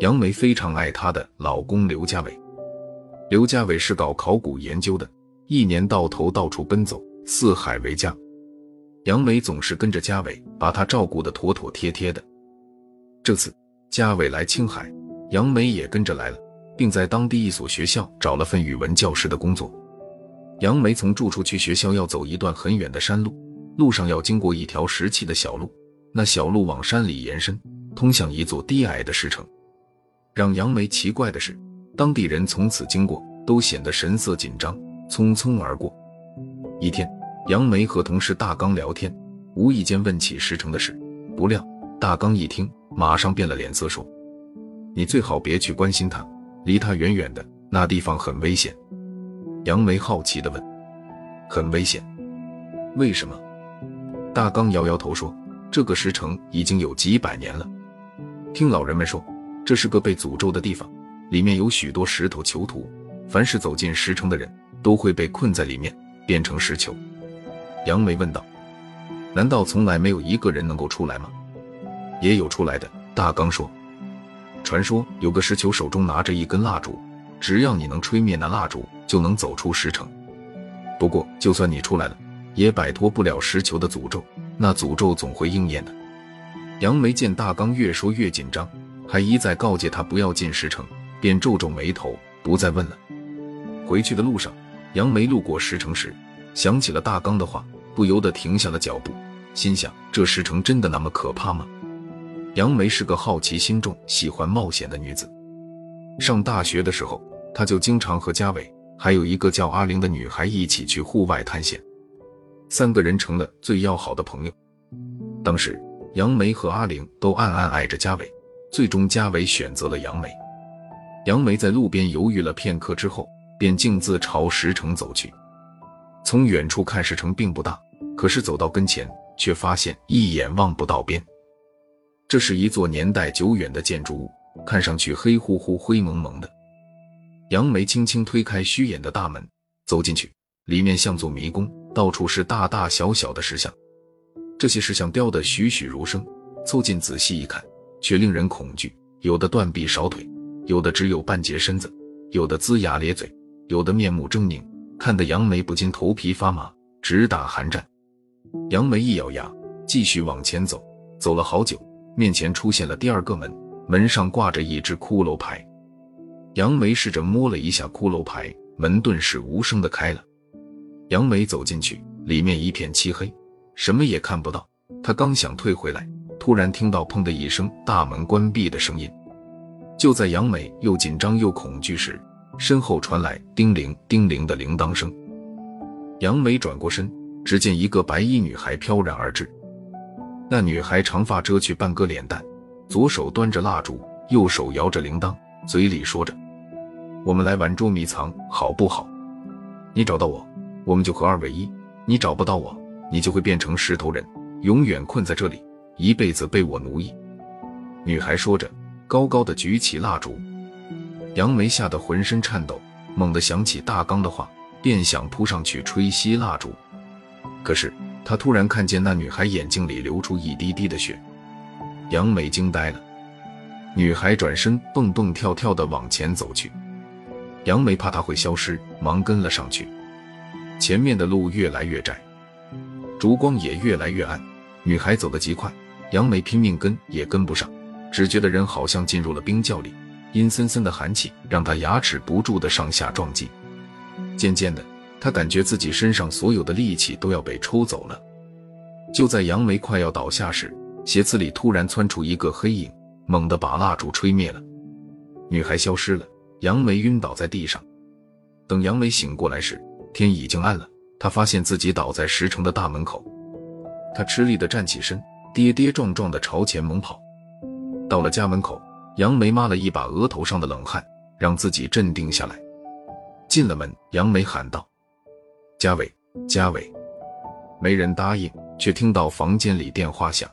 杨梅非常爱她的老公刘家伟。刘家伟是搞考古研究的，一年到头到处奔走，四海为家。杨梅总是跟着家伟，把他照顾得妥妥帖帖的。这次家伟来青海，杨梅也跟着来了，并在当地一所学校找了份语文教师的工作。杨梅从住处去学校要走一段很远的山路，路上要经过一条石砌的小路，那小路往山里延伸，通向一座低矮的石城。让杨梅奇怪的是，当地人从此经过都显得神色紧张，匆匆而过。一天。杨梅和同事大刚聊天，无意间问起石城的事，不料大刚一听，马上变了脸色，说：“你最好别去关心他，离他远远的，那地方很危险。”杨梅好奇地问：“很危险？为什么？”大刚摇摇头说：“这个石城已经有几百年了，听老人们说，这是个被诅咒的地方，里面有许多石头囚徒，凡是走进石城的人，都会被困在里面，变成石球。”杨梅问道：“难道从来没有一个人能够出来吗？”“也有出来的。”大刚说。“传说有个石球手中拿着一根蜡烛，只要你能吹灭那蜡烛，就能走出石城。不过，就算你出来了，也摆脱不了石球的诅咒，那诅咒总会应验的。”杨梅见大刚越说越紧张，还一再告诫他不要进石城，便皱皱眉头，不再问了。回去的路上，杨梅路过石城时，想起了大刚的话。不由得停下了脚步，心想：这石城真的那么可怕吗？杨梅是个好奇心重、喜欢冒险的女子。上大学的时候，她就经常和嘉伟还有一个叫阿玲的女孩一起去户外探险，三个人成了最要好的朋友。当时，杨梅和阿玲都暗暗爱着嘉伟，最终嘉伟选择了杨梅。杨梅在路边犹豫了片刻之后，便径自朝石城走去。从远处看，石城并不大，可是走到跟前，却发现一眼望不到边。这是一座年代久远的建筑物，看上去黑乎乎、灰蒙蒙的。杨梅轻轻推开虚掩的大门，走进去，里面像座迷宫，到处是大大小小的石像。这些石像雕得栩栩如生，凑近仔细一看，却令人恐惧。有的断臂少腿，有的只有半截身子，有的龇牙咧嘴，有的面目狰狞。看得杨梅不禁头皮发麻，直打寒战。杨梅一咬牙，继续往前走。走了好久，面前出现了第二个门，门上挂着一只骷髅牌。杨梅试着摸了一下骷髅牌，门顿时无声的开了。杨梅走进去，里面一片漆黑，什么也看不到。她刚想退回来，突然听到“砰”的一声，大门关闭的声音。就在杨梅又紧张又恐惧时，身后传来叮铃叮铃的铃铛声，杨梅转过身，只见一个白衣女孩飘然而至。那女孩长发遮去半个脸蛋，左手端着蜡烛，右手摇着铃铛，嘴里说着：“我们来玩捉迷藏，好不好？你找到我，我们就合二为一；你找不到我，你就会变成石头人，永远困在这里，一辈子被我奴役。”女孩说着，高高的举起蜡烛。杨梅吓得浑身颤抖，猛地想起大刚的话，便想扑上去吹熄蜡烛。可是他突然看见那女孩眼睛里流出一滴滴的血，杨梅惊呆了。女孩转身蹦蹦跳跳地往前走去，杨梅怕她会消失，忙跟了上去。前面的路越来越窄，烛光也越来越暗，女孩走得极快，杨梅拼命跟也跟不上，只觉得人好像进入了冰窖里。阴森森的寒气让她牙齿不住的上下撞击，渐渐的，他感觉自己身上所有的力气都要被抽走了。就在杨梅快要倒下时，鞋子里突然窜出一个黑影，猛地把蜡烛吹灭了。女孩消失了，杨梅晕倒在地上。等杨梅醒过来时，天已经暗了。他发现自己倒在石城的大门口，他吃力的站起身，跌跌撞撞的朝前猛跑，到了家门口。杨梅抹了一把额头上的冷汗，让自己镇定下来。进了门，杨梅喊道：“嘉伟，嘉伟！”没人答应，却听到房间里电话响。